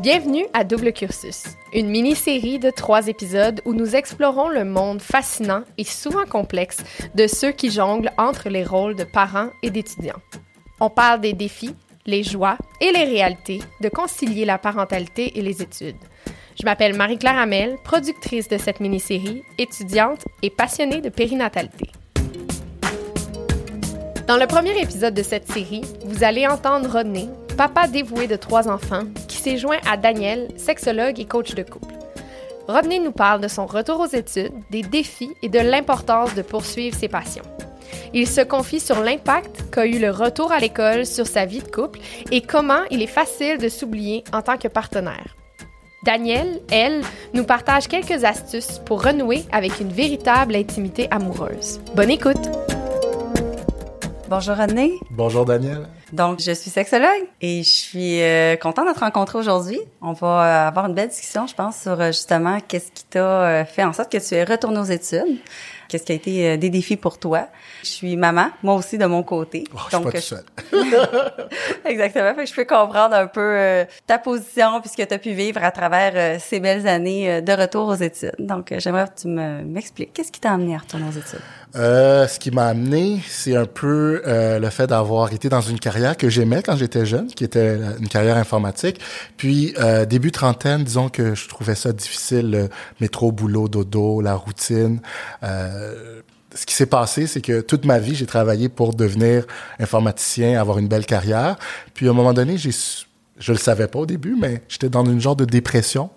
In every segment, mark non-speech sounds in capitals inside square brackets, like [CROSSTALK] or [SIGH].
Bienvenue à Double Cursus, une mini-série de trois épisodes où nous explorons le monde fascinant et souvent complexe de ceux qui jonglent entre les rôles de parents et d'étudiants. On parle des défis, les joies et les réalités de concilier la parentalité et les études. Je m'appelle Marie-Claire Hamel, productrice de cette mini-série, étudiante et passionnée de périnatalité. Dans le premier épisode de cette série, vous allez entendre Rodney, papa dévoué de trois enfants, qui s'est joint à Daniel, sexologue et coach de couple. Rodney nous parle de son retour aux études, des défis et de l'importance de poursuivre ses passions. Il se confie sur l'impact qu'a eu le retour à l'école sur sa vie de couple et comment il est facile de s'oublier en tant que partenaire. Danielle, elle, nous partage quelques astuces pour renouer avec une véritable intimité amoureuse. Bonne écoute! Bonjour René. Bonjour Daniel. Donc, je suis sexologue et je suis euh, contente de te rencontrer aujourd'hui. On va euh, avoir une belle discussion, je pense, sur euh, justement qu'est-ce qui t'a fait en sorte que tu es retourné aux études. Qu'est-ce qui a été des défis pour toi? Je suis maman, moi aussi de mon côté. Oh, je Donc, suis [LAUGHS] Exactement. Fait que je peux comprendre un peu ta position puisque tu as pu vivre à travers ces belles années de retour aux études. Donc, j'aimerais que tu m'expliques. Qu'est-ce qui t'a amené à retourner aux études? Euh, ce qui m'a amené, c'est un peu euh, le fait d'avoir été dans une carrière que j'aimais quand j'étais jeune, qui était une carrière informatique. Puis euh, début trentaine, disons que je trouvais ça difficile, le métro, boulot, dodo, la routine. Euh, ce qui s'est passé, c'est que toute ma vie, j'ai travaillé pour devenir informaticien, avoir une belle carrière. Puis à un moment donné, j'ai je le savais pas au début, mais j'étais dans une genre de dépression,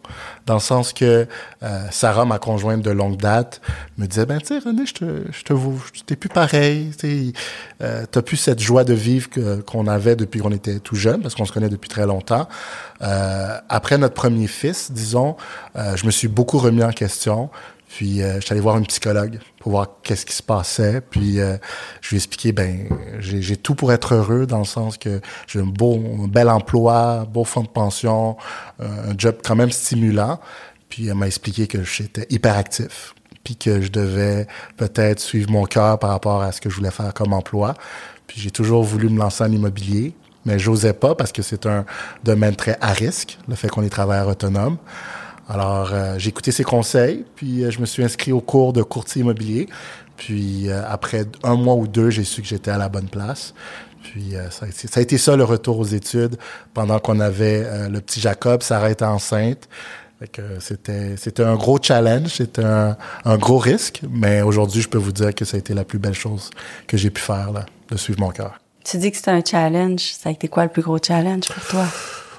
dans le sens que euh, Sarah, ma conjointe de longue date, me disait ben tu sais René, je te, je te t'es plus pareil, tu euh, t'as plus cette joie de vivre qu'on avait depuis qu'on était tout jeune, parce qu'on se connaît depuis très longtemps. Euh, après notre premier fils, disons, euh, je me suis beaucoup remis en question. Puis euh, je suis allé voir une psychologue pour voir qu'est-ce qui se passait. Puis euh, je lui ai expliqué, ben j'ai tout pour être heureux dans le sens que j'ai un beau, un bel emploi, beau fonds de pension, euh, un job quand même stimulant. Puis elle m'a expliqué que j'étais hyperactif, puis que je devais peut-être suivre mon cœur par rapport à ce que je voulais faire comme emploi. Puis j'ai toujours voulu me lancer en immobilier, mais j'osais pas parce que c'est un domaine très à risque, le fait qu'on est travailleur autonome. Alors, euh, j'ai écouté ses conseils, puis euh, je me suis inscrit au cours de courtier immobilier. Puis euh, après un mois ou deux, j'ai su que j'étais à la bonne place. Puis ça a, été, ça, le retour aux études pendant qu'on avait le petit Jacob, Sarah était enceinte. C'était c'était un gros challenge, c'était un, un, gros risque, mais aujourd'hui, je peux vous dire que ça a été la plus belle chose que j'ai pu faire là, de suivre mon cœur. Tu dis que c'était un challenge, ça a été quoi le plus gros challenge pour toi?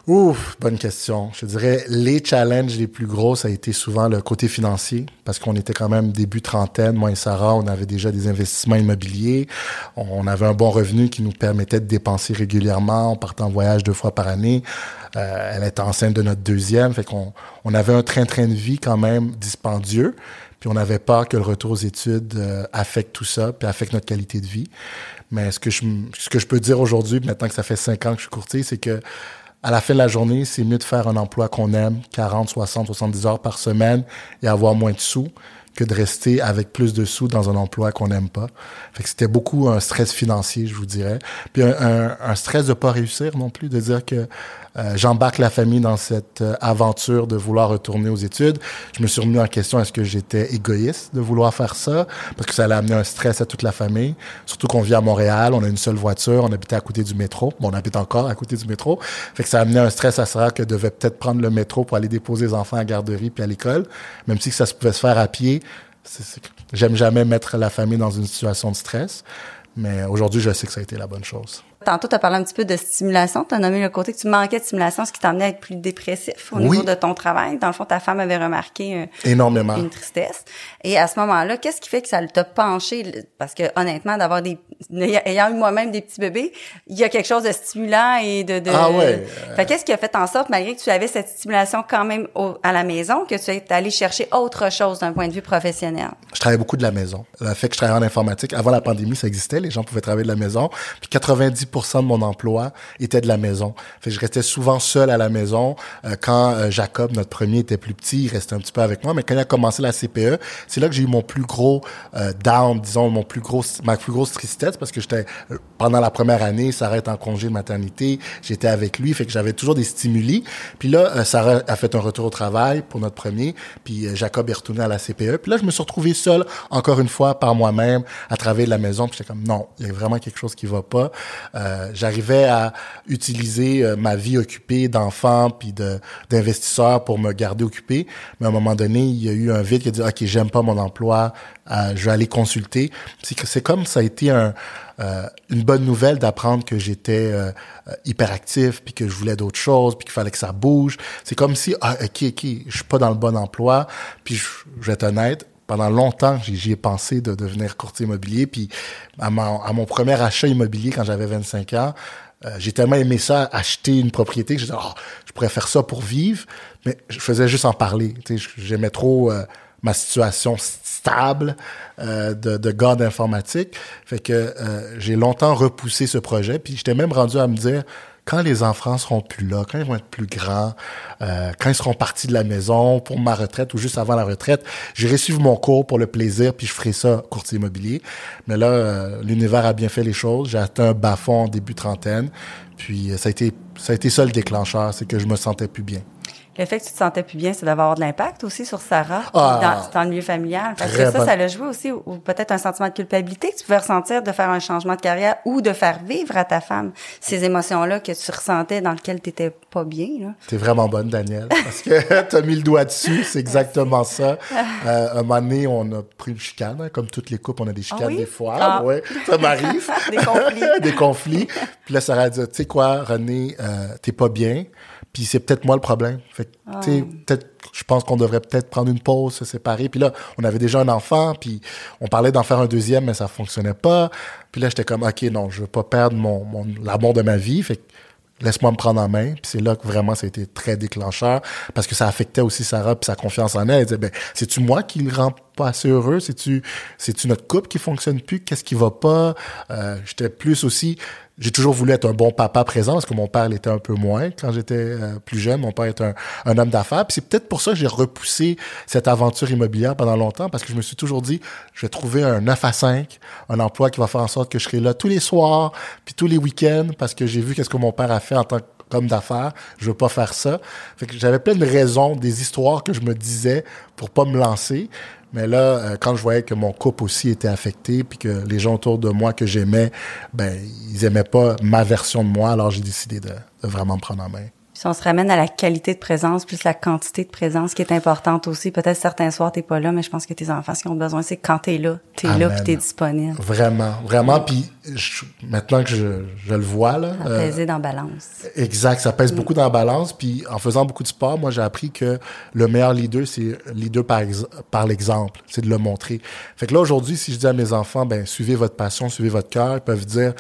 Ouf, bonne question. Je dirais les challenges les plus gros, ça a été souvent le côté financier, parce qu'on était quand même début trentaine, moi et Sarah, on avait déjà des investissements immobiliers, on avait un bon revenu qui nous permettait de dépenser régulièrement, on partait en voyage deux fois par année. Euh, elle était enceinte de notre deuxième, fait qu'on on avait un train-train de vie quand même dispendieux, puis on avait peur que le retour aux études euh, affecte tout ça, puis affecte notre qualité de vie. Mais ce que je, ce que je peux dire aujourd'hui, maintenant que ça fait cinq ans que je suis courtier, c'est que à la fin de la journée, c'est mieux de faire un emploi qu'on aime, 40, 60, 70 heures par semaine et avoir moins de sous que de rester avec plus de sous dans un emploi qu'on n'aime pas. Fait que c'était beaucoup un stress financier, je vous dirais. Puis un, stress de pas réussir non plus, de dire que euh, j'embarque la famille dans cette euh, aventure de vouloir retourner aux études. Je me suis remis en question est-ce que j'étais égoïste de vouloir faire ça? Parce que ça allait amener un stress à toute la famille. Surtout qu'on vit à Montréal, on a une seule voiture, on habitait à côté du métro. Bon, on habite encore à côté du métro. Fait que ça a amené un stress à Sarah que devait peut-être prendre le métro pour aller déposer les enfants à la garderie puis à l'école, même si ça se pouvait se faire à pied. J'aime jamais mettre la famille dans une situation de stress, mais aujourd'hui, je sais que ça a été la bonne chose. Tantôt, tu as parlé un petit peu de stimulation. Tu as nommé le côté que tu manquais de stimulation, ce qui t'amenait à être plus dépressif au niveau de ton travail. Dans le fond, ta femme avait remarqué euh, énormément une tristesse. Et à ce moment-là, qu'est-ce qui fait que ça t'a penché? Parce que honnêtement, d'avoir des... Ayant eu moi-même des petits bébés, il y a quelque chose de stimulant et de... de ah ouais. Fait qu'est-ce qui a fait en sorte, malgré que tu avais cette stimulation quand même à la maison, que tu es allé chercher autre chose d'un point de vue professionnel? Je travaillais beaucoup de la maison. Le fait que je travaillais en informatique, avant la pandémie, ça existait. Les gens pouvaient travailler de la maison. Puis 90 de mon emploi était de la maison. Fait je restais souvent seul à la maison. Euh, quand euh, Jacob, notre premier, était plus petit, il restait un petit peu avec moi. Mais quand il a commencé la CPE, c'est là que j'ai eu mon plus gros euh, down, disons, mon plus gros, ma plus grosse tristesse 2017 parce que j'étais pendant la première année, Sarah est en congé de maternité, j'étais avec lui, fait que j'avais toujours des stimuli. Puis là, euh, Sarah a fait un retour au travail pour notre premier, puis euh, Jacob est retourné à la CPE. Puis là, je me suis retrouvé seul encore une fois par moi-même à travailler de la maison. Puis j'étais comme non, il y a vraiment quelque chose qui va pas. Euh, J'arrivais à utiliser euh, ma vie occupée d'enfant puis d'investisseur pour me garder occupé, mais à un moment donné, il y a eu un vide qui a dit ok, j'aime pas mon emploi, euh, je vais aller consulter. C'est comme ça a été un, une bonne nouvelle d'apprendre que j'étais hyperactif, puis que je voulais d'autres choses, puis qu'il fallait que ça bouge. C'est comme si, ah, ok, ok, je suis pas dans le bon emploi, puis je, je vais être honnête, pendant longtemps, j'y ai pensé de devenir courtier immobilier. Puis à mon, premier achat immobilier quand j'avais 25 ans, euh, j'ai tellement aimé ça, acheter une propriété, que je disais, oh, je pourrais faire ça pour vivre, mais je faisais juste en parler. J'aimais trop euh, ma situation stable euh, de, de gars d'informatique. Fait que euh, j'ai longtemps repoussé ce projet. Puis j'étais même rendu à me dire, quand les enfants seront plus là, quand ils vont être plus grands, euh, quand ils seront partis de la maison pour ma retraite ou juste avant la retraite, j'irai suivre mon cours pour le plaisir, puis je ferai ça courtier immobilier. Mais là, euh, l'univers a bien fait les choses. J'ai atteint un bas-fond en début trentaine, puis euh, ça a été ça a été ça le déclencheur, c'est que je me sentais plus bien. Le fait que tu te sentais plus bien, c'est d'avoir de l'impact aussi sur Sarah Ah. dans, dans le milieu familial. Parce que ça, bonne. ça l'a joué aussi, ou, ou peut-être un sentiment de culpabilité que tu pouvais ressentir de faire un changement de carrière ou de faire vivre à ta femme ces émotions-là que tu ressentais dans lesquelles tu n'étais pas bien. Là. T'es vraiment bonne, Daniel, parce que [LAUGHS] t'as mis le doigt dessus, c'est exactement ça. [LAUGHS] Euh, un moment donné, on a pris une chicane, hein, comme toutes les couples, on a des chicanes oui? des fois, Ah. ouais, ça m'arrive. [LAUGHS] Des conflits. des conflits. Puis là, Sarah a dit, tu sais quoi, René, euh, t'es pas bien, puis c'est peut-être moi le problème. Fait que, tu sais, peut-être, je pense qu'on devrait peut-être prendre une pause, se séparer. Puis là, on avait déjà un enfant, puis on parlait d'en faire un deuxième, mais ça fonctionnait pas. Puis là, j'étais comme, OK, non, je veux pas perdre mon, mon l'amour de ma vie. Fait que laisse-moi me prendre en main. Puis c'est là que vraiment ça a été très déclencheur parce que ça affectait aussi Sarah puis sa confiance en elle. Elle disait ben c'est-tu moi qui le rend assez heureux, c'est-tu c'est-tu notre couple qui fonctionne plus, qu'est-ce qui va pas? Euh, j'étais plus aussi j'ai toujours voulu être un bon papa présent parce que mon père l'était un peu moins quand j'étais euh, plus jeune. Mon père était un, homme d'affaires. Puis c'est peut-être pour ça que j'ai repoussé cette aventure immobilière pendant longtemps parce que je me suis toujours dit, je vais trouver un 9 à 5, un emploi qui va faire en sorte que je serai là tous les soirs, puis tous les week-ends parce que j'ai vu qu'est-ce que mon père a fait en tant qu'homme d'affaires. Je veux pas faire ça. Fait que j'avais plein de raisons, des histoires que je me disais pour pas me lancer. Mais là, euh, quand je voyais que mon couple aussi était affecté, puis que les gens autour de moi que j'aimais, ben, ils aimaient pas ma version de moi, alors j'ai décidé de, de vraiment me prendre en main. Si on se ramène à la qualité de présence plus la quantité de présence qui est importante aussi. Peut-être certains soirs, t'es pas là, mais je pense que tes enfants, ce qu'ils ont besoin, c'est quand t'es là, t'es là puis t'es disponible. Vraiment, vraiment. Puis je- maintenant que je, je le vois, là, À euh, peser dans balance. Exact, ça pèse beaucoup dans la balance. Puis en faisant beaucoup de sport, moi j'ai appris que le meilleur leader, c'est leader par, ex- par l'exemple, c'est de le montrer. Fait que là aujourd'hui, si je dis à mes enfants, ben suivez votre passion, suivez votre cœur, ils peuvent dire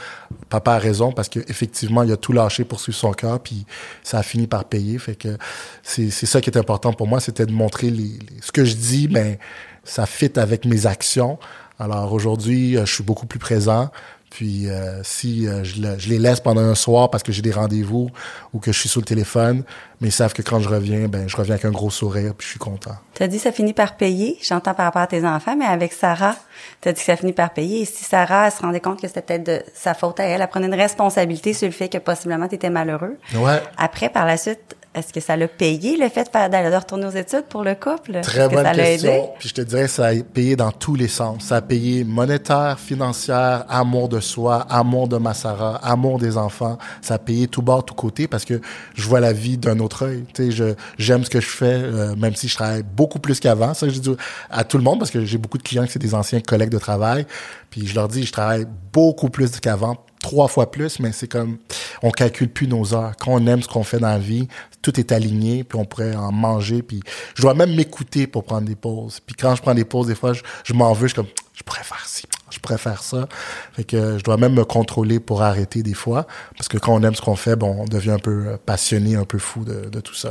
papa a raison parce que effectivement il a tout lâché pour suivre son cœur, puis ça a fini par payer. Fait que c'est ça qui est important pour moi, c'était de montrer les, les- ce que je dis, ben ça fit avec mes actions. Alors aujourd'hui, euh, je suis beaucoup plus présent. Puis euh, si euh, je, le- je les laisse pendant un soir parce que j'ai des rendez-vous ou que je suis sur le téléphone, mais ils savent que quand je reviens, ben je reviens avec un gros sourire puis je suis content. T'as dit ça finit par payer. J'entends par rapport à tes enfants, mais avec Sarah, t'as dit que ça finit par payer. Et si Sarah, elle se rendait compte que c'était peut-être de sa faute à elle, elle prenait une responsabilité sur le fait que possiblement t'étais malheureux. Ouais. Après, par la suite, est-ce que ça l'a payé le fait de, faire- d'aller de retourner aux études pour le couple? Très Est-ce que bonne ça l'a aidé? question. Puis je te dirais, ça a payé dans tous les sens. Ça a payé monétaire, financière, amour de soi, amour de ma Sarah, amour des enfants. Ça a payé tout bord, tout côté parce que je vois la vie d'un autre œil. Tu sais, j'aime ce que je fais, euh, même si je travaille beaucoup plus qu'avant. Ça, je dis à tout le monde parce que j'ai beaucoup de clients qui c'est des anciens collègues de travail. Puis je leur dis, je travaille beaucoup plus qu'avant trois fois plus, mais c'est comme on calcule plus nos heures. Quand on aime ce qu'on fait dans la vie, tout est aligné, puis on pourrait en manger, puis je dois même m'écouter pour prendre des pauses. Puis quand je prends des pauses, des fois, je, m'en veux, je suis comme je pourrais faire ci, je pourrais faire ça. Fait que je dois même me contrôler pour arrêter des fois, parce que quand on aime ce qu'on fait, bon, on devient un peu euh, passionné, un peu fou de, de tout ça.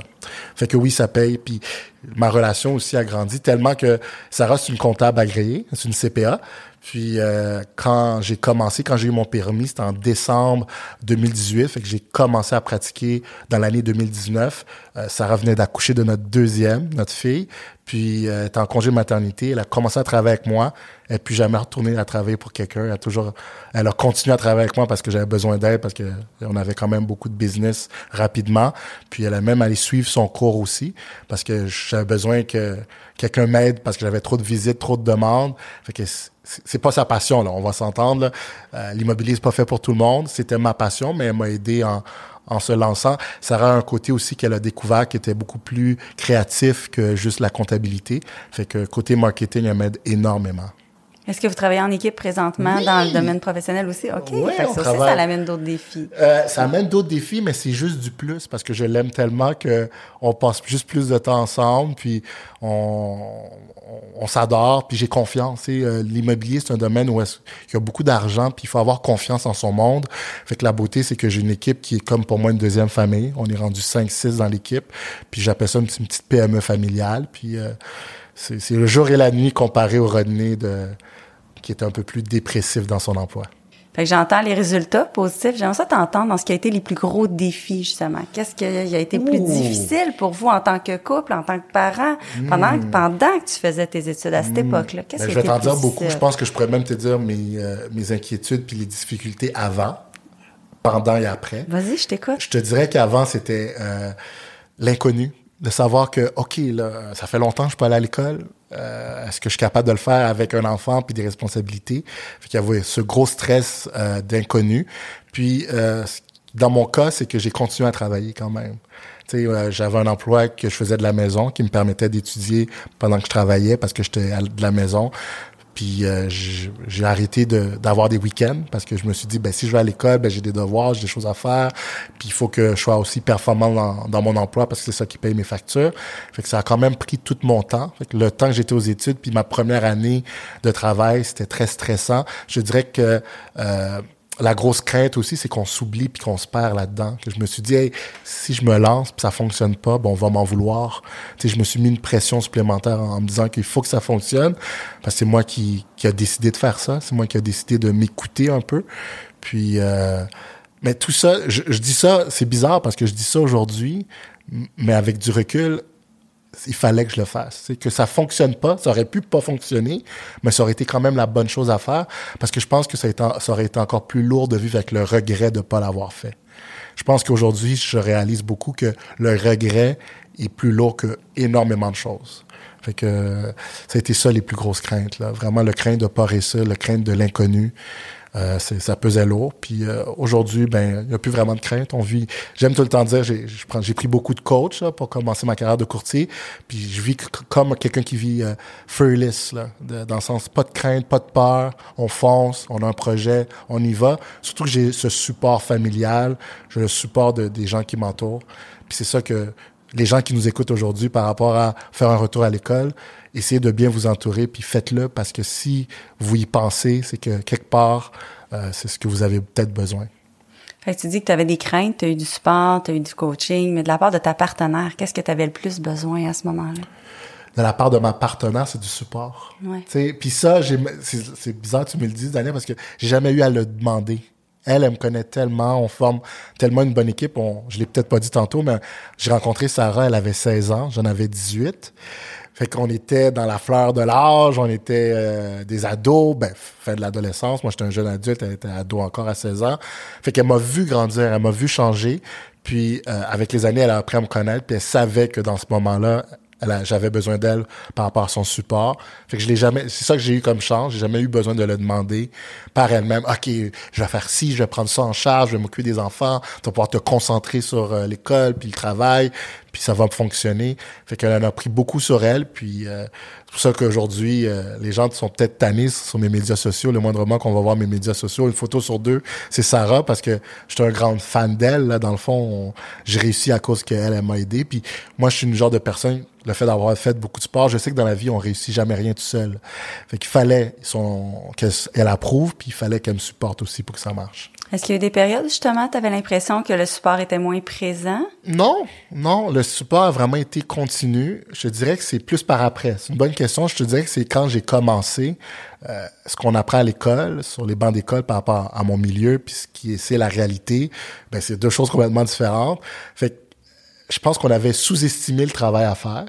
Fait que oui, ça paye. Puis ma relation aussi a grandi tellement que Sarah, c'est une comptable agréée, c'est une CPA. Puis euh, quand j'ai commencé, quand j'ai eu mon permis, c'était en décembre 2018, fait que j'ai commencé à pratiquer dans l'année 2019. Euh, Sarah venait d'accoucher de notre deuxième, notre fille, puis euh, elle était en congé maternité. Elle a commencé à travailler avec moi. Elle n'a plus jamais retourné à travailler pour quelqu'un. Elle a toujours, elle a continué à travailler avec moi parce que j'avais besoin d'aide, parce que on avait quand même beaucoup de business rapidement. Puis elle a même allé suivre son cours aussi parce que j'avais besoin que quelqu'un m'aide parce que j'avais trop de visites, trop de demandes. Fait que c'est pas sa passion là, on va s'entendre. Euh, L'immobilier c'est pas fait pour tout le monde. C'était ma passion, mais elle m'a aidé en, en se lançant. Ça a un côté aussi qu'elle a découvert qui était beaucoup plus créatif que juste la comptabilité. Fait que côté marketing, elle m'aide énormément. Est-ce que vous travaillez en équipe présentement dans le domaine professionnel aussi? OK. Oui, ça aussi, ça amène d'autres défis. Euh, ça amène d'autres défis, mais c'est juste du plus parce que je l'aime tellement que on passe juste plus de temps ensemble, puis on, on, s'adore, puis j'ai confiance. Euh, L'immobilier, c'est un domaine où il y a beaucoup d'argent, puis il faut avoir confiance en son monde. Fait que la beauté, c'est que j'ai une équipe qui est comme pour moi une deuxième famille. On est rendu 5-6 dans l'équipe, puis j'appelle ça une, petite PME familiale, puis... Euh, c'est le jour et la nuit comparé au Rodney de, qui est un peu plus dépressif dans son emploi. Fait que j'entends les résultats positifs. J'aimerais ça t'entendre dans ce qui a été les plus gros défis, justement. Qu'est-ce qui a été plus difficile pour vous en tant que couple, en tant que parent, pendant, hmm. pendant que tu faisais tes études à cette hmm. époque-là? Qu'est-ce ben, qui Je vais t'en dire beaucoup. Je pense que je pourrais même te dire mes, euh, mes inquiétudes puis les difficultés avant, pendant et après. Vas-y, je t'écoute. Je te dirais qu'avant, c'était euh, l'inconnu de savoir que, OK, là, ça fait longtemps que je peux aller à l'école. Euh, est-ce que je suis capable de le faire avec un enfant puis des responsabilités? Fait qu'il y avait ce gros stress euh, d'inconnu. Puis, euh, dans mon cas, c'est que j'ai continué à travailler quand même. Sais, j'avais un emploi que je faisais de la maison qui me permettait d'étudier pendant que je travaillais parce que j'étais de la maison. Puis euh, j'ai arrêté d'avoir des week-ends parce que je me suis dit, ben si je vais à l'école, ben j'ai des devoirs, j'ai des choses à faire. Puis il faut que je sois aussi performant dans, dans mon emploi parce que c'est ça qui paye mes factures. Fait que ça a quand même pris tout mon temps. Fait que le temps que j'étais aux études, puis ma première année de travail, c'était très stressant. Je dirais que euh, la grosse crainte aussi, c'est qu'on s'oublie puis qu'on se perd là-dedans. Je me suis dit, hey, si je me lance puis ça fonctionne pas, bon, on va m'en vouloir. Tu je me suis mis une pression supplémentaire en, me disant qu'il faut que ça fonctionne parce que c'est moi qui, qui a décidé de faire ça. C'est moi qui a décidé de m'écouter un peu. Puis, euh, mais tout ça, je dis ça, c'est bizarre parce que je dis ça aujourd'hui, mais avec du recul, il fallait que je le fasse. C'est que ça fonctionne pas, ça aurait pu pas fonctionner, mais ça aurait été quand même la bonne chose à faire parce que je pense que ça, aurait été encore plus lourd de vivre avec le regret de pas l'avoir fait. Je pense qu'aujourd'hui, je réalise beaucoup que le regret est plus lourd que énormément de choses. Fait que ça a été ça les plus grosses craintes là, vraiment le crainte de pas réussir, le crainte de l'inconnu. Euh, ça pesait lourd. Puis euh, aujourd'hui, ben, il n'y a plus vraiment de crainte. On vit. J'aime tout le temps dire, j'ai, pris beaucoup de coach là, pour commencer ma carrière de courtier. Puis je vis comme quelqu'un qui vit euh, fearless, là, dans le sens pas de crainte, pas de peur. On fonce, on a un projet, on y va. Surtout que j'ai ce support familial, j'ai le support de, des gens qui m'entourent. Puis c'est ça que les gens qui nous écoutent aujourd'hui par rapport à faire un retour à l'école, essayez de bien vous entourer, puis faites-le parce que si vous y pensez, c'est que quelque part, euh, c'est ce que vous avez peut-être besoin. Fait que tu dis que tu avais des craintes, tu as eu du support, tu as eu du coaching, mais de la part de ta partenaire, qu'est-ce que tu avais le plus besoin à ce moment-là? De la part de ma partenaire, c'est du support. Puis ça, c'est bizarre que tu me le dises, Daniel, parce que j'ai jamais eu à le demander. Elle, elle me connaît tellement, on forme tellement une bonne équipe. On, je l'ai peut-être pas dit tantôt, mais j'ai rencontré Sarah, elle avait 16 ans, j'en avais 18. Fait qu'on était dans la fleur de l'âge, on était euh, des ados, ben, fin de l'adolescence. Moi, j'étais un jeune adulte, elle était ado encore à 16 ans. Fait qu'elle m'a vu grandir, elle m'a vu changer. Puis, euh, avec les années, elle a appris à me connaître, puis elle savait que dans ce moment-là, j'avais besoin d'elle par rapport à son support. Fait que je l'ai jamais, c'est ça que j'ai eu comme chance. J'ai jamais eu besoin de le demander par elle-même. OK, je vais faire ci, je vais prendre ça en charge, je vais m'occuper des enfants. Tu vas pouvoir te concentrer sur euh, l'école puis le travail puis ça va fonctionner. Fait qu'elle en a pris beaucoup sur elle, puis euh, c'est pour ça qu'aujourd'hui, euh, les gens sont peut-être tannés sur mes médias sociaux. Le moindrement qu'on va voir mes médias sociaux, une photo sur deux, c'est Sarah, parce que j'étais un grand fan d'elle. Là, dans le fond, j'ai réussi à cause qu'elle elle, m'a aidé. Puis moi, je suis une genre de personne, le fait d'avoir fait beaucoup de sport, je sais que dans la vie, on réussit jamais rien tout seul. Fait qu'il fallait son, qu'elle approuve, puis il fallait qu'elle me supporte aussi pour que ça marche. Est-ce qu'il y a eu des périodes, justement, tu avais l'impression que le support était moins présent? Non, non, le support a vraiment été continu. Je te dirais que c'est plus par après. C'est une bonne question. Je te dirais que c'est quand j'ai commencé, euh, ce qu'on apprend à l'école, sur les bancs d'école par rapport à mon milieu, puis ce qui est, c'est la réalité, ben c'est deux choses complètement différentes. Fait que je pense qu'on avait sous-estimé le travail à faire.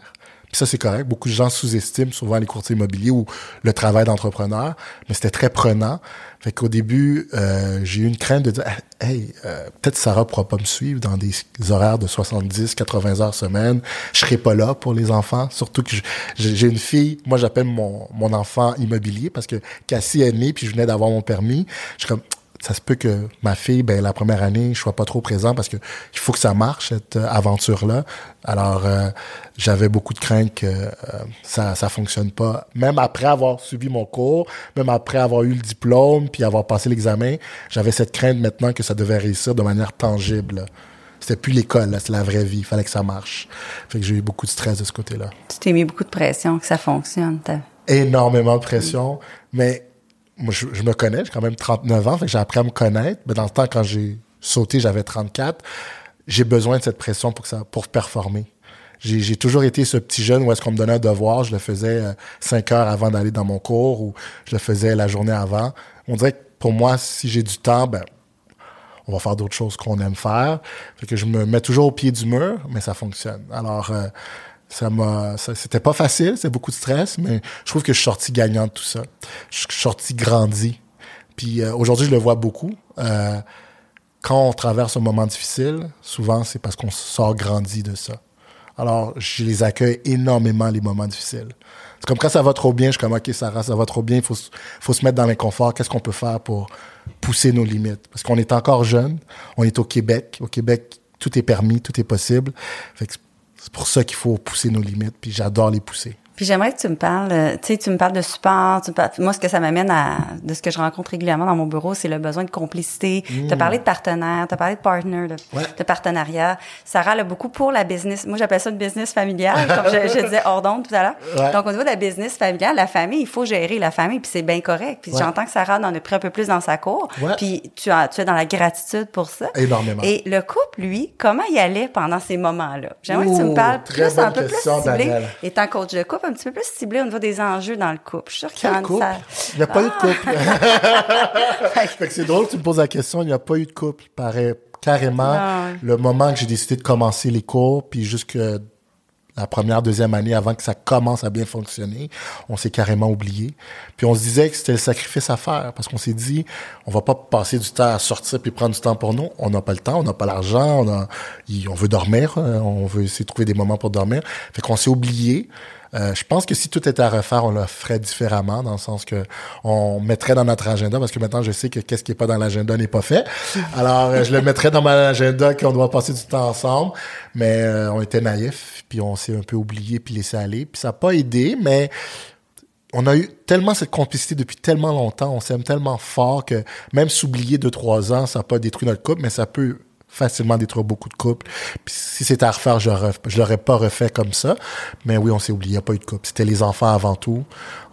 Puis ça, c'est correct. Beaucoup de gens sous-estiment souvent les courtiers immobiliers ou le travail d'entrepreneur, mais c'était très prenant. Fait qu'au début, euh, j'ai eu une crainte de dire Hey, euh, peut-être Sarah pourra pas me suivre dans des horaires de 70, 80 heures semaine. Je serai pas là pour les enfants. Surtout que j'ai une fille, moi j'appelle mon, mon enfant immobilier parce que Cassie est née, puis je venais d'avoir mon permis. Je suis comme ça se peut que ma fille, ben la première année, je sois pas trop présent parce que il faut que ça marche cette euh, aventure là. Alors euh, j'avais beaucoup de crainte que euh, ça ça fonctionne pas. Même après avoir suivi mon cours, même après avoir eu le diplôme puis avoir passé l'examen, j'avais cette crainte maintenant que ça devait réussir de manière tangible. C'était plus l'école, c'est la vraie vie. Il fallait que ça marche. Fait que j'ai eu beaucoup de stress de ce côté-là. Tu t'es mis beaucoup de pression que ça fonctionne. Énormément de pression, mais moi, je, me connais, j'ai quand même 39 ans, fait que j'ai appris à me connaître. Mais dans le temps, quand j'ai sauté, j'avais 34. J'ai besoin de cette pression pour que ça, pour performer. J'ai toujours été ce petit jeune où est-ce qu'on me donnait un devoir, je le faisais euh, cinq heures avant d'aller dans mon cours ou je le faisais la journée avant. On dirait que pour moi, si j'ai du temps, ben, on va faire d'autres choses qu'on aime faire. Fait que je me mets toujours au pied du mur, mais ça fonctionne. Alors, euh, ça m'a, c'était pas facile, c'est beaucoup de stress, mais je trouve que je suis sorti gagnant de tout ça. Je suis sorti grandi. Puis euh, aujourd'hui, je le vois beaucoup. Euh, quand on traverse un moment difficile, souvent c'est parce qu'on sort grandi de ça. Alors, je les accueille énormément les moments difficiles. C'est comme quand ça va trop bien, je suis comme ok Sarah, ça va trop bien, il faut, faut se mettre dans l'inconfort. Qu'est-ce qu'on peut faire pour pousser nos limites? Parce qu'on est encore jeune, on est au Québec. Au Québec, tout est permis, tout est possible. Fait que c'est pour ça qu'il faut pousser nos limites, puis j'adore les pousser. Puis j'aimerais que tu me parles, euh, tu sais, tu me parles de support. Tu moi, ce que ça m'amène à, de ce que je rencontre régulièrement dans mon bureau, c'est le besoin de complicité. Tu as mm. parlé de partenaire, tu as parlé de partner, de, de, partenariat. Sarah a beaucoup pour la business. Moi, j'appelle ça une business familiale, comme je, je, disais hors d'onde tout à l'heure. Donc, au niveau de la business familiale, la famille, il faut gérer la famille, puis c'est bien correct. Puis j'entends que Sarah en a pris un peu plus dans sa cour. Puis tu, as, tu es dans la gratitude pour ça. Énormément. Et le couple, lui, comment il allait pendant ces moments-là? J'aimerais que tu me parles plus, un peu plus ciblé. Étant coach de couple, un petit peu plus ciblé au niveau des enjeux dans le couple. Je suis sûre qu'il y a couple? Il n'y a pas eu de couple. [LAUGHS] fait que c'est drôle que tu me poses la question. Il n'y a pas eu de couple. Paraît carrément le moment que j'ai décidé de commencer les cours, puis jusque la première, deuxième année, avant que ça commence à bien fonctionner, on s'est carrément oublié. Puis on se disait que c'était le sacrifice à faire, parce qu'on s'est dit, on va pas passer du temps à sortir puis prendre du temps pour nous. On n'a pas le temps, on n'a pas l'argent, on, a, on veut dormir, euh, on veut essayer de trouver des moments pour dormir. Fait qu'on s'est oublié. Euh, je pense que si tout était à refaire, on le ferait différemment, dans le sens que on mettrait dans notre agenda, parce que maintenant je sais que qu'est-ce qui est pas dans l'agenda n'est pas fait. Alors euh, je le mettrais dans mon agenda qu'on doit passer du temps ensemble, mais euh, on était naïfs, puis on s'est un peu oublié puis laissé aller, puis ça n'a pas aidé, mais on a eu tellement cette complicité depuis tellement longtemps, on s'aime tellement fort que même s'oublier deux trois ans, ça n'a pas détruit notre couple, mais ça peut facilement détruire beaucoup de couples. Puis si c'était à refaire, je, l'aurais pas refait comme ça. Mais oui, on s'est oublié, il n'y a pas eu de couple. C'était les enfants avant tout.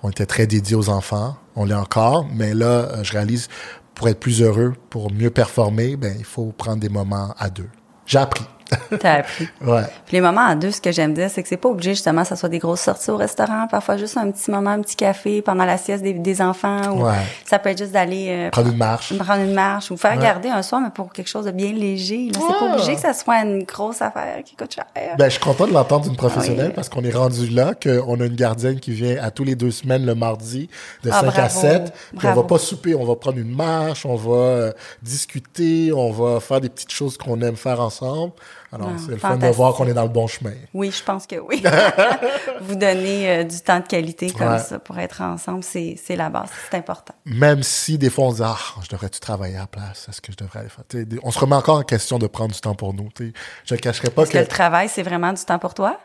On était très dédiés aux enfants. On l'est encore. Mais là, euh, je réalise, pour être plus heureux, pour mieux performer, ben, il faut prendre des moments à deux. J'ai appris. [LAUGHS] T'as appris. ouais. Puis les moments à deux, ce que j'aime dire, c'est que c'est pas obligé justement que ça soit des grosses sorties au restaurant. Parfois juste un petit moment, un petit café pendant la sieste des, des enfants. Ou Ça peut être juste d'aller euh, prendre une marche, prendre une marche ou faire garder un soir, mais pour quelque chose de bien léger. C'est pas obligé que ça soit une grosse affaire qui coûte cher. Ben je suis content de l'entendre d'une professionnelle parce qu'on est rendu là qu'on a une gardienne qui vient à tous les deux semaines le mardi de 5 ah, à 7. Puis on va pas souper, on va prendre une marche, on va euh, discuter, on va faire des petites choses qu'on aime faire ensemble. Alors, c'est le fun de voir qu'on est dans le bon chemin. Oui, je pense que oui. [LAUGHS] Vous donner euh, du temps de qualité comme ça pour être ensemble, c'est la base, c'est important. Même si des fois on se dit, ah, je devrais-tu travailler à la place? Est-ce que je devrais aller faire? on se remet encore en question de prendre du temps pour nous. T'sais. Je ne cacherai pas Est-ce que... le travail, c'est vraiment du temps pour toi?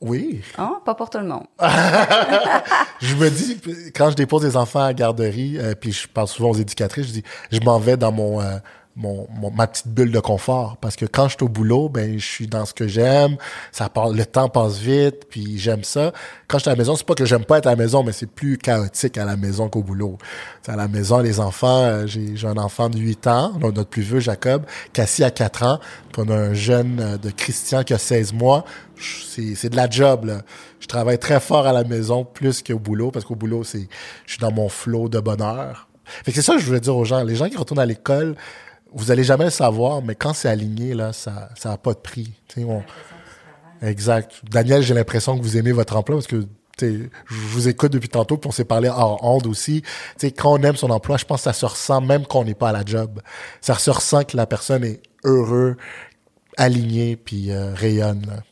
Oui. Oh, pas pour tout le monde. [LAUGHS] [LAUGHS] je me dis, quand je dépose des enfants à la garderie, euh, puis je parle souvent aux éducatrices, je dis, je m'en vais dans mon... Euh, mon, ma petite bulle de confort. Parce que quand je suis au boulot ben je suis dans ce que j'aime. Ça parle le temps passe vite puis j'aime ça. Quand je suis à la maison c'est pas que j'aime pas être à la maison mais c'est plus chaotique à la maison qu'au boulot. C'est à la maison les enfants euh, j'ai j'ai un enfant de 8 ans notre plus vieux Jacob Cassie a 4 ans. Puis on a un jeune euh, de Christian qui a 16 mois. C'est c'est de la job là. Je travaille très fort à la maison plus qu'au boulot parce qu'au boulot c'est je suis dans mon flot de bonheur. Fait que c'est ça que je voulais dire aux gens. Les gens qui retournent à l'école vous allez jamais le savoir, mais quand c'est aligné, là, ça ça a pas de prix. On... Exact. Daniel, j'ai l'impression que vous aimez votre emploi parce que je vous écoute depuis tantôt, puis on s'est parlé hors onde aussi. T'sais, quand on aime son emploi, je pense que ça se ressent même quand on n'est pas à la job. Ça se ressent que la personne est heureux, alignée, puis euh, rayonne.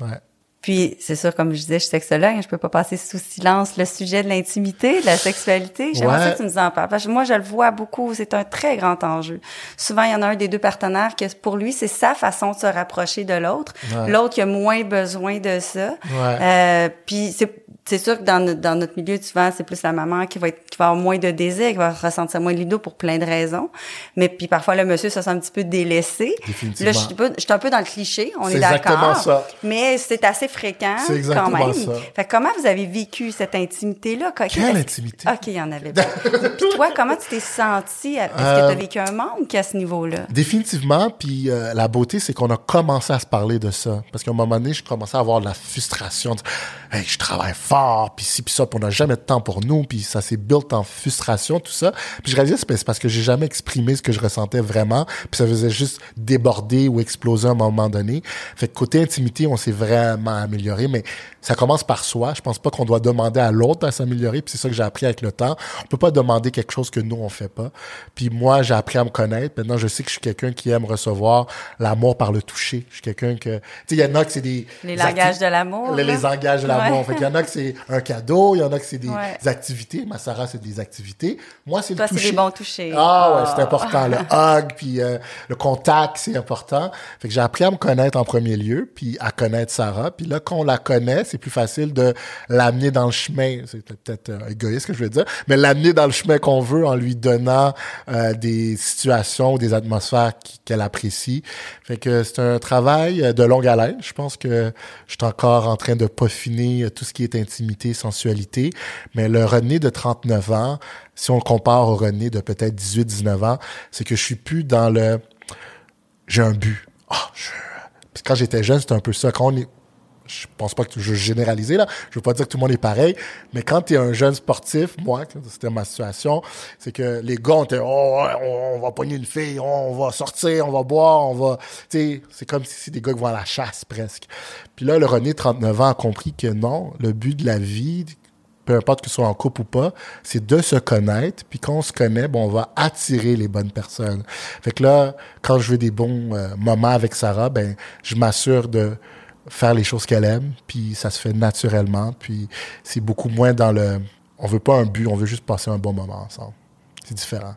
Ouais. Puis, c'est sûr, comme je disais, je suis sexologue, je peux pas passer sous silence le sujet de l'intimité, de la sexualité. J'aimerais ouais. ça que tu nous en parles. Parce que moi, je le vois beaucoup, c'est un très grand enjeu. Souvent, il y en a un des deux partenaires que pour lui, c'est sa façon de se rapprocher de l'autre. Ouais. L'autre qui a moins besoin de ça. Ouais. Euh, puis, c'est c'est sûr que dans, dans notre milieu, souvent, c'est plus la maman qui va être, qui va avoir moins de désir, qui va ressentir moins de libido pour plein de raisons. Mais puis parfois, le monsieur se sent un petit peu délaissé. Là, je suis, un peu, je suis un peu dans le cliché, on est, est d'accord. Mais c'est assez fréquent quand même. Ça. Fait comment vous avez vécu cette intimité-là? Quelle intimité? OK, il y en avait pas. puis toi, comment tu t'es senti? Est-ce euh, que tu as vécu un manque à ce niveau-là? Définitivement. Puis euh, la beauté, c'est qu'on a commencé à se parler de ça. Parce qu'à un moment donné, je commençais à avoir de la frustration. De, hey, je travaille fort puis ci, puis ça, puis on n'a jamais de temps pour nous, puis ça s'est built en frustration, tout ça. Puis je réalisais, c'est parce que j'ai jamais exprimé ce que je ressentais vraiment, puis ça faisait juste déborder ou exploser à un moment donné. Fait que côté intimité, on s'est vraiment amélioré, mais ça commence par soi. Je pense pas qu'on doit demander à l'autre à s'améliorer, puis c'est ça que j'ai appris avec le temps. On peut pas demander quelque chose que nous, on fait pas. Puis moi, j'ai appris à me connaître. Maintenant, je sais que je suis quelqu'un qui aime recevoir l'amour par le toucher. Je suis quelqu'un que... Tu sais, il y en a que c'est des... Les langages de l'amour. Les, les, langages de l'amour. Fait qu'il y en a que c'est un cadeau, il y en a que c'est des activités. Ma Sarah, c'est des activités. Moi, c'est le toucher. Toi, c'est des bons touchés. Ah ouais, c'est ah. important. Le [LAUGHS] hug, puis euh, le contact, c'est important. Fait que j'ai appris à me connaître en premier lieu, puis à connaître Sarah. Puis là, quand on la connaît, c'est plus facile de l'amener dans le chemin. C'est peut-être euh, égoïste que je veux dire, mais l'amener dans le chemin qu'on veut en lui donnant euh, des situations, des atmosphères qu'elle apprécie. Fait que c'est un travail de longue haleine. Je pense que je suis encore en train de peaufiner tout ce qui est intime sensualité. Mais le René de 39 ans, si on le compare au René de peut-être 18, 19 ans, c'est que je suis plus dans le, j'ai un but. Ah, quand j'étais jeune, c'était un peu ça. Quand on est, je pense pas que je généraliser là, je veux pas dire que tout le monde est pareil, mais quand tu es un jeune sportif, moi, c'était ma situation, c'est que les gars, on était, oh, on, va pogner une fille, on va sortir, on va boire, on va, tu sais, c'est comme si c'est des gars qui vont à la chasse presque. Puis là, le René, 39 ans, a compris que non, le but de la vie, peu importe que ce soit en couple ou pas, c'est de se connaître. Puis quand on se connaît, bon, on va attirer les bonnes personnes. Fait que là, quand je veux des bons euh, moments avec Sarah, ben, je m'assure de faire les choses qu'elle aime, puis ça se fait naturellement, puis c'est beaucoup moins dans le... On veut pas un but, on veut juste passer un bon moment ensemble. C'est différent.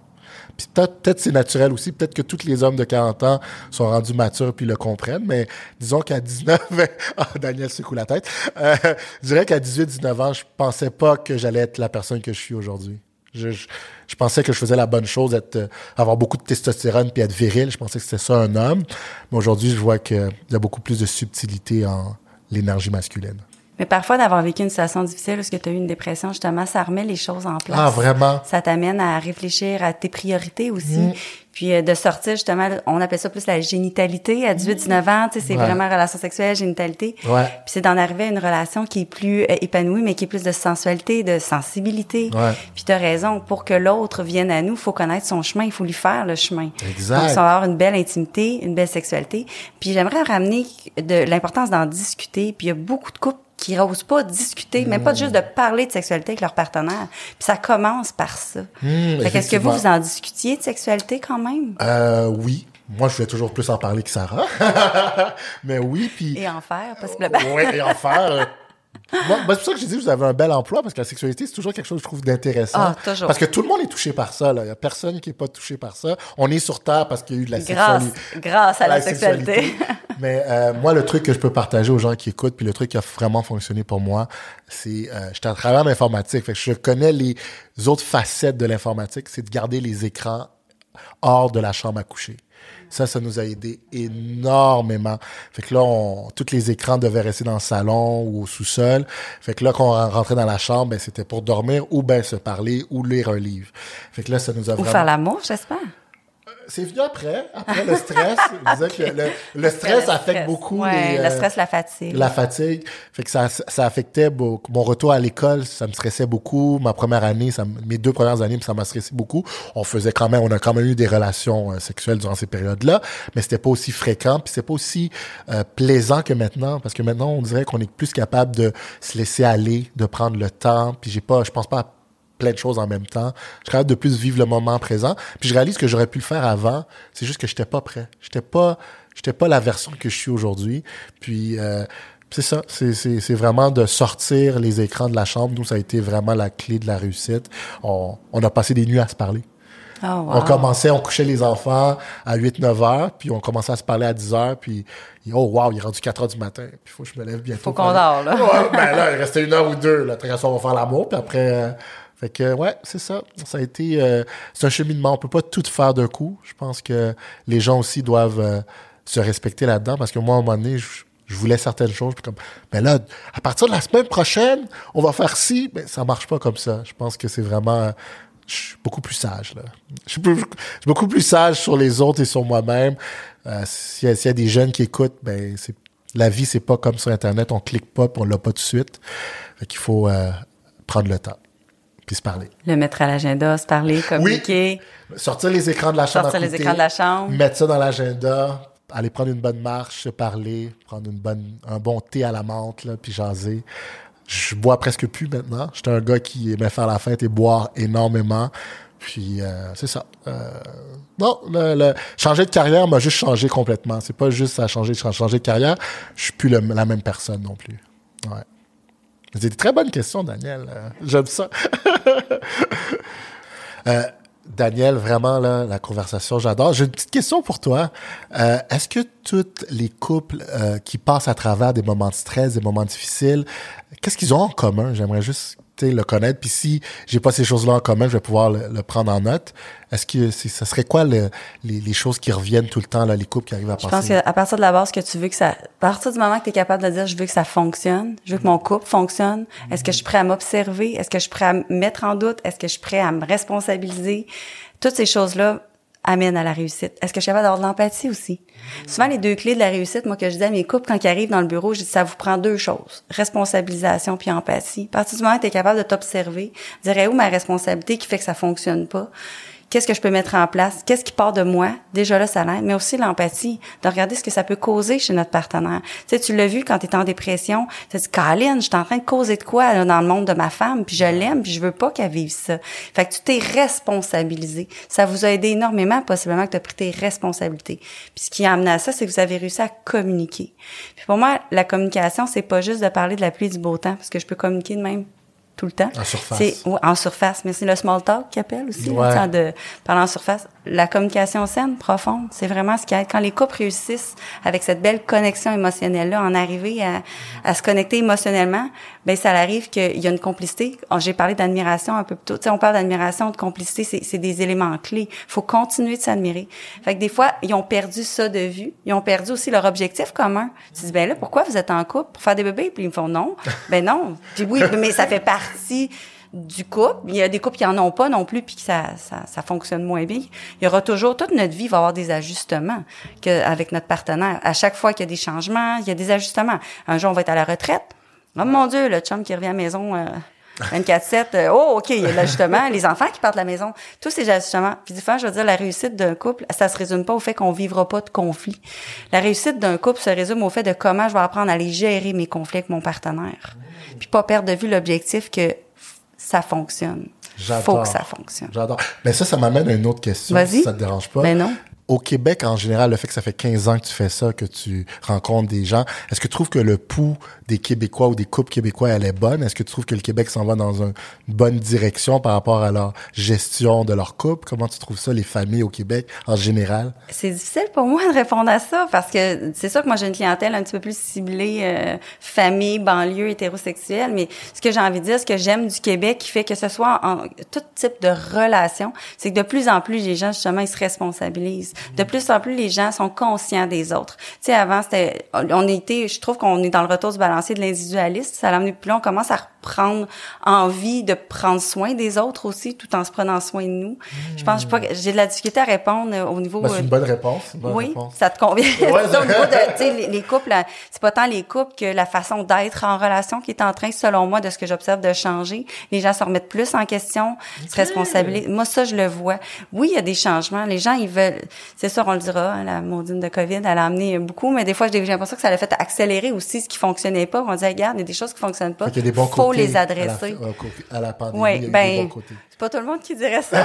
Puis peut-être c'est naturel aussi, peut-être que tous les hommes de 40 ans sont rendus matures puis le comprennent, mais disons qu'à 19 [LAUGHS] ah, Daniel secoue la tête, euh, je dirais qu'à 18-19 ans, je pensais pas que j'allais être la personne que je suis aujourd'hui. Je, pensais que je faisais la bonne chose, euh, avoir beaucoup de testostérone puis être viril. Je pensais que c'était ça un homme. Mais aujourd'hui, je vois qu'il y a beaucoup plus de subtilité en l'énergie masculine. Mais parfois, d'avoir vécu une situation difficile, parce que tu as eu une dépression, justement, ça remet les choses en place. Ah, vraiment? Ça t'amène à réfléchir à tes priorités aussi. Mm. Puis euh, de sortir justement, on appelle ça plus la génitalité à 18-19 ans, tu sais, c'est vraiment relation sexuelle, génitalité. Ouais. Puis c'est d'en arriver à une relation qui est plus euh, épanouie, mais qui est plus de sensualité, de sensibilité. Ouais. Puis t'as raison, pour que l'autre vienne à nous, faut connaître son chemin, il faut lui faire le chemin. Exact. Donc ça va avoir une belle intimité, une belle sexualité. Puis j'aimerais ramener de l'importance d'en discuter. Puis il y a beaucoup de couples qui n'osent pas discuter, même pas juste de parler de sexualité avec leur partenaire. Puis ça commence par ça. Mmh, Est-ce que vous, vous en discutiez de sexualité quand même? Euh, oui. Moi, je vais toujours plus en parler que Sarah. [LAUGHS] Mais oui, puis... Et en faire, possiblement. [LAUGHS] oui, et en faire. Moi, c'est pour ça que je dis que vous avez un bel emploi, parce que la sexualité, c'est toujours quelque chose que je trouve d'intéressant. Ah, toujours. Parce que tout le monde est touché par ça. Il n'y a personne qui n'est pas touché par ça. On est sur Terre parce qu'il y a eu de la grâce, sexualité. Grâce à la, la sexualité. [LAUGHS] Mais euh, moi, le truc que je peux partager aux gens qui écoutent, puis le truc qui a vraiment fonctionné pour moi, c'est... Euh, J'étais en travers l'informatique. Fait que je connais les autres facettes de l'informatique. C'est de garder les écrans hors de la chambre à coucher. Ça, ça nous a aidé énormément. Fait que là, on, tous les écrans devaient rester dans le salon ou au sous-sol. Fait que là, quand on rentrait dans la chambre, ben, c'était pour dormir ou ben se parler ou lire un livre. Fait que là, ça nous a Ou vraiment... faire l'amour, j'espère. C'est venu après, après le stress. [LAUGHS] Je disais que le, le stress affecte stress. beaucoup Ouais, les, le euh, stress, la fatigue. la fatigue. Fait que ça, ça affectait beaucoup. Mon retour à l'école, ça me stressait beaucoup. Ma première année, ça, mes deux premières années, ça m'a stressé beaucoup. On faisait quand même, on a quand même eu des relations euh, sexuelles durant ces périodes-là, mais c'était pas aussi fréquent, puis c'était pas aussi euh, plaisant que maintenant, parce que maintenant, on dirait qu'on est plus capable de se laisser aller, de prendre le temps. Puis j'ai pas, je pense pas à plein de choses en même temps. Je suis capable de plus vivre le moment présent. Puis je réalise que j'aurais pu le faire avant. C'est juste que j'étais pas prêt. J'étais pas, j'étais pas la version que je suis aujourd'hui. Puis euh, c'est ça. C'est, c'est, c'est vraiment de sortir les écrans de la chambre. Nous, ça a été vraiment la clé de la réussite. On, on a passé des nuits à se parler. Oh, wow. On commençait, on couchait les enfants à 8-9 heures, puis on commençait à se parler à 10 heures, puis oh wow, il est rendu 4 heures du matin, puis il faut que je me lève bientôt. Faut qu'on dort, là. Ouais, ben là, il restait une heure ou deux, là. Très soir, on va faire l'amour, puis après, euh, fait que, ouais, c'est ça. Ça a été, euh, c'est un cheminement. On peut pas tout faire d'un coup. Je pense que les gens aussi doivent euh, se respecter là-dedans, parce que moi, à un moment donné, je, voulais certaines choses, puis comme, ben là, à partir de la semaine prochaine, on va faire ci, mais ça marche pas comme ça. Je pense que c'est vraiment, je suis beaucoup plus sage, là. Je suis, beaucoup plus sage sur les autres et sur moi-même. Euh, S'il y, a- des jeunes qui écoutent, ben, la vie, c'est pas comme sur Internet, on clique pas, puis on l'a pas tout de suite. Fait qu'il faut prendre le temps, puis se parler. Le mettre à l'agenda, se parler, communiquer, Sortir les écrans de la chambre sortir les écrans de la chambre. mettre ça dans l'agenda, aller prendre une bonne marche, se parler, prendre une bonne, un bon thé à la menthe, là, puis jaser. Je bois presque plus maintenant. J'étais un gars qui aimait faire la fête et boire énormément. Puis euh, c'est ça. Euh, non, le, le- changer de carrière m'a juste changé complètement. C'est pas juste à changer, changer de carrière. Je suis plus le- la même personne non plus. Ouais. C'est des très bonnes questions, Daniel. Euh, J'aime ça. [LAUGHS] Euh, Daniel, vraiment, la conversation, j'adore. J'ai une petite question pour toi. Euh, Est-ce que tous les couples qui passent à travers des moments de stress, des moments difficiles, qu'est-ce qu'ils ont en commun? J'aimerais juste le connaître. Puis si j'ai pas ces choses-là en commun, je vais pouvoir le, le prendre en note. Est-ce que c'est- ça serait quoi le- les, les choses qui reviennent tout le temps, là, les couples qui arrivent à Je pense passer? qu'à partir de la base que tu veux que ça, à partir du moment que tu es capable de dire je veux que ça fonctionne, je veux que mon couple fonctionne, est-ce que je suis prêt à m'observer, est-ce que je suis prêt à me mettre en doute, est-ce que je suis prêt à me responsabiliser, toutes ces choses-là amènent à la réussite. Est-ce que je suis capable d'avoir de l'empathie aussi? Souvent, les deux clés de la réussite, moi, que je dis à mes couples quand ils arrivent dans le bureau, je dis, ça vous prend deux choses. Responsabilisation puis empathie. À partir du moment où tu capable de t'observer, dire, Eh, où ma responsabilité qui fait que ça fonctionne pas? Qu'est-ce que je peux mettre en place? Qu'est-ce qui part de moi? Déjà là, ça l'aide. Mais aussi l'empathie, de regarder ce que ça peut causer chez notre partenaire. Tu sais, tu l'as vu quand tu es en dépression. Tu te dis, Caroline, je suis en train de causer de quoi là, dans le monde de ma femme, puis je l'aime, puis je veux pas qu'elle vive ça. Fait que tu t'es responsabilisé. Ça vous a aidé énormément, possiblement que tu as pris tes responsabilités. Puis ce qui a amené à ça, c'est que vous avez réussi à communiquer. Puis pour moi, la communication, c'est pas juste de parler de la pluie du beau temps, parce que je peux communiquer de même tout le temps. En surface. En surface, mais c'est le small talk qui appelle aussi, Ouais. tu sais, de parler en surface. La communication saine, profonde, c'est vraiment ce qui aide. Quand les couples réussissent avec cette belle connexion émotionnelle-là, en arriver à, à se connecter émotionnellement, ben ça arrive qu'il y a une complicité. Oh, J'ai parlé d'admiration un peu plus tôt. Tu sais, on parle d'admiration, de complicité, c'est des éléments clés. faut continuer de s'admirer. Fait que des fois, ils ont perdu ça de vue. Ils ont perdu aussi leur objectif commun. Tu dis, ben là, pourquoi vous êtes en couple? Pour faire des bébés? Puis ils me font non. ben non. Puis oui, mais ça fait partie du couple. Il y a des couples qui en ont pas non plus, puis que ça, ça, ça fonctionne moins bien. Il y aura toujours, toute notre vie va avoir des ajustements que, avec notre partenaire. À chaque fois qu'il y a des changements, il y a des ajustements. Un jour, on va être à la retraite. Oh mon Dieu, le chum qui revient à la maison euh, 24-7, euh, oh OK, il y a l'ajustement. [LAUGHS] les enfants qui partent de la maison, tous ces ajustements. Puis des fois, je veux dire, la réussite d'un couple, ça se résume pas au fait qu'on vivra pas de conflit. La réussite d'un couple se résume au fait de comment je vais apprendre à les gérer mes conflits avec mon partenaire. Puis pas perdre de vue l'objectif que ça fonctionne. J'adore. Faut que ça fonctionne. J'adore. Mais ça, ça m'amène à une autre question, Vas-y. si ça te dérange pas. Ben non. au Québec, en général, le fait que ça fait 15 ans que tu fais ça, que tu rencontres des gens, est-ce que tu trouves que le pouls des Québécois ou des couples québécois, elle est bonne? Est-ce que tu trouves que le Québec s'en va dans une bonne direction par rapport à leur gestion de leur couple? Comment tu trouves ça, les familles au Québec en général? C'est difficile pour moi de répondre à ça parce que c'est sûr que moi j'ai une clientèle un petit peu plus ciblée euh, famille, banlieue, hétérosexuelle, mais ce que j'ai envie de dire, ce que j'aime du Québec qui fait que ce soit en tout type de relation, c'est que de plus en plus les gens justement ils se responsabilisent. De plus en plus les gens sont conscients des autres. Tu sais avant c'était on était je trouve qu'on est dans le retour du de l'individualiste, ça l'a amené plus là on commence à reprendre envie de prendre soin des autres aussi tout en se prenant soin de nous. Je pense pas j'ai de la difficulté à répondre au niveau Ben, c'est une bonne réponse. une bonne oui, réponse. ça te convient. Ouais, ça, [LAUGHS] au niveau de, les, les couples, c'est pas tant les couples que la façon d'être en relation qui est en train, selon moi, de ce que j'observe, de changer. Les gens se remettent plus en question, se responsabilisent. Moi, ça, je le vois. Oui, il y a des changements. Les gens, ils veulent, c'est sûr, on le dira, hein, la maudine de COVID, elle a amené beaucoup, mais des fois, j'ai l'impression que ça l'a fait accélérer aussi ce qui fonctionnait pas. On dit, regarde, il y a des choses qui fonctionnent pas. Qu'il y a des bons Faut les à adresser. la, à la pandémie. Oui, il y a eu des ben, bons côtés. c'est pas tout le monde qui dirait ça.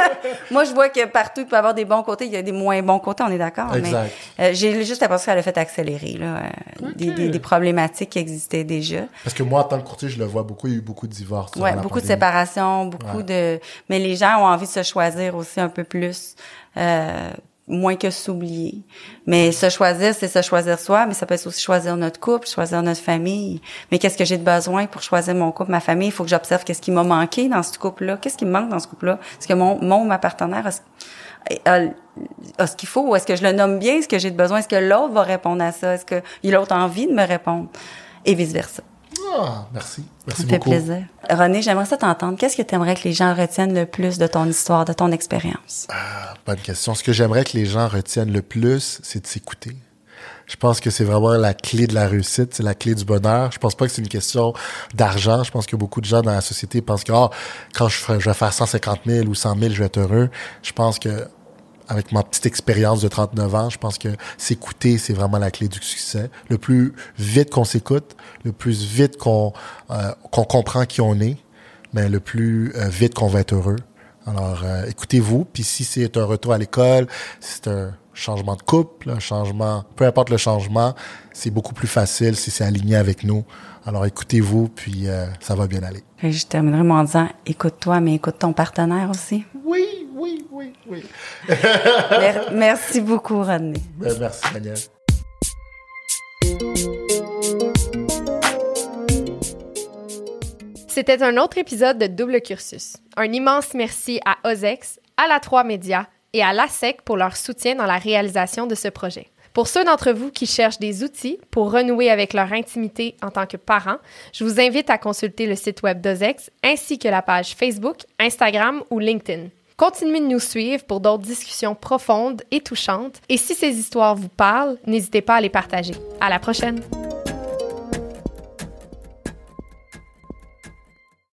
[LAUGHS] Moi, je vois que partout, il peut y avoir des bons côtés, il y a des moins bons côtés, on est d'accord. Exact. Mais euh, j'ai juste l'impression qu'elle a fait accélérer là, euh, des, des, des problématiques qui existaient déjà. Parce que moi, en tant que courtier, je le vois beaucoup. Il y a eu beaucoup de divorces. la beaucoup de séparations, beaucoup Ouais. de. Mais les gens ont envie de se choisir aussi un peu plus. Euh, moins que s'oublier. Mais se choisir, c'est se choisir soi, mais ça peut être aussi choisir notre couple, choisir notre famille. Mais qu'est-ce que j'ai de besoin pour choisir mon couple, ma famille? Il faut que j'observe qu'est-ce qui m'a manqué dans ce couple-là. Qu'est-ce qui me manque dans ce couple-là? Est-ce que mon, mon ma partenaire a, a- a ce qu'il faut? Est-ce que je le nomme bien? Est-ce que j'ai de besoin? Est-ce que l'autre va répondre à ça? Est-ce que il a l'autre envie de me répondre? Et vice-versa. Ah, merci. Merci Ça me fait beaucoup. plaisir. René, j'aimerais ça t'entendre. Qu'est-ce que tu aimerais que les gens retiennent le plus de ton histoire, de ton expérience? Ah, bonne question. Ce que j'aimerais que les gens retiennent le plus, c'est de s'écouter. Je pense que c'est vraiment la clé de la réussite, c'est la clé du bonheur. Je pense pas que c'est une question d'argent. Je pense que beaucoup de gens dans la société pensent que ah, quand je, ferai- je vais faire 150 000 ou 100 000, je vais être heureux. Je pense que avec ma petite expérience de 39 ans, je pense que s'écouter, c'est vraiment la clé du succès. Le plus vite qu'on s'écoute, le plus vite qu'on euh, qu'on comprend qui on est, mais le plus euh, vite qu'on va être heureux. Alors, euh, écoutez-vous. Puis si c'est un retour à l'école, si c'est un changement de couple, un changement, peu importe le changement, c'est beaucoup plus facile si c'est aligné avec nous. Alors, écoutez-vous, puis euh, ça va bien aller. Et je terminerai moi en disant, écoute-toi, mais écoute ton partenaire aussi. Oui, oui, oui, oui. [LAUGHS] Mer- merci beaucoup, René. Ben, merci, Daniel. C'était un autre épisode de Double Cursus. Un immense merci à Ozex, à la 3 Médias et à l'ASEC pour leur soutien dans la réalisation de ce projet. Pour ceux d'entre vous qui cherchent des outils pour renouer avec leur intimité en tant que parents, je vous invite à consulter le site web d'Ozex ainsi que la page Facebook, Instagram ou LinkedIn. Continuez de nous suivre pour d'autres discussions profondes et touchantes. Et si ces histoires vous parlent, n'hésitez pas à les partager. À la prochaine!